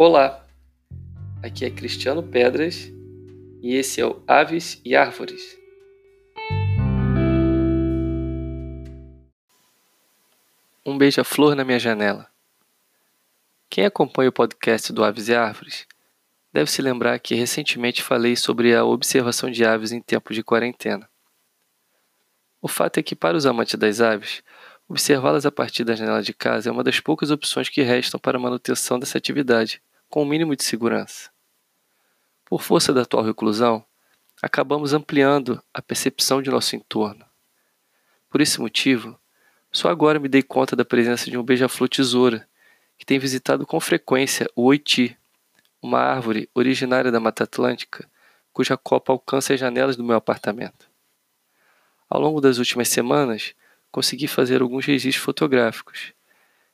Olá, aqui é Cristiano Pedras e esse é o Aves e Árvores. Um beija-flor na minha janela. Quem acompanha o podcast do Aves e Árvores deve se lembrar que recentemente falei sobre a observação de aves em tempos de quarentena. O fato é que, para os amantes das aves, observá-las a partir da janela de casa é uma das poucas opções que restam para a manutenção dessa atividade com o um mínimo de segurança. Por força da atual reclusão, acabamos ampliando a percepção de nosso entorno. Por esse motivo, só agora me dei conta da presença de um beija-flor tesoura que tem visitado com frequência o oiti, uma árvore originária da Mata Atlântica, cuja copa alcança as janelas do meu apartamento. Ao longo das últimas semanas, consegui fazer alguns registros fotográficos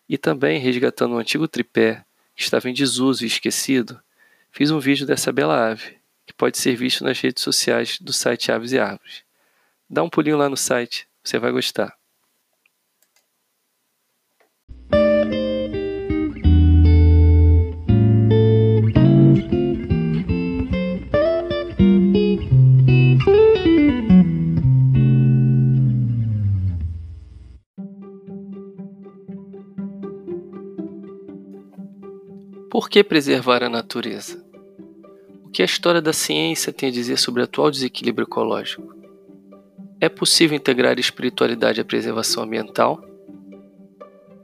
e também resgatando um antigo tripé que estava em desuso e esquecido, fiz um vídeo dessa bela ave, que pode ser visto nas redes sociais do site Aves e Árvores. Dá um pulinho lá no site, você vai gostar. Por que preservar a natureza? O que a história da ciência tem a dizer sobre o atual desequilíbrio ecológico? É possível integrar espiritualidade à preservação ambiental?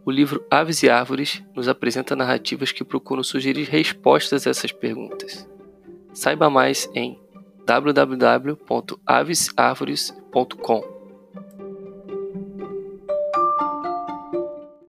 O livro Aves e Árvores nos apresenta narrativas que procuram sugerir respostas a essas perguntas. Saiba mais em www.avesarvores.com.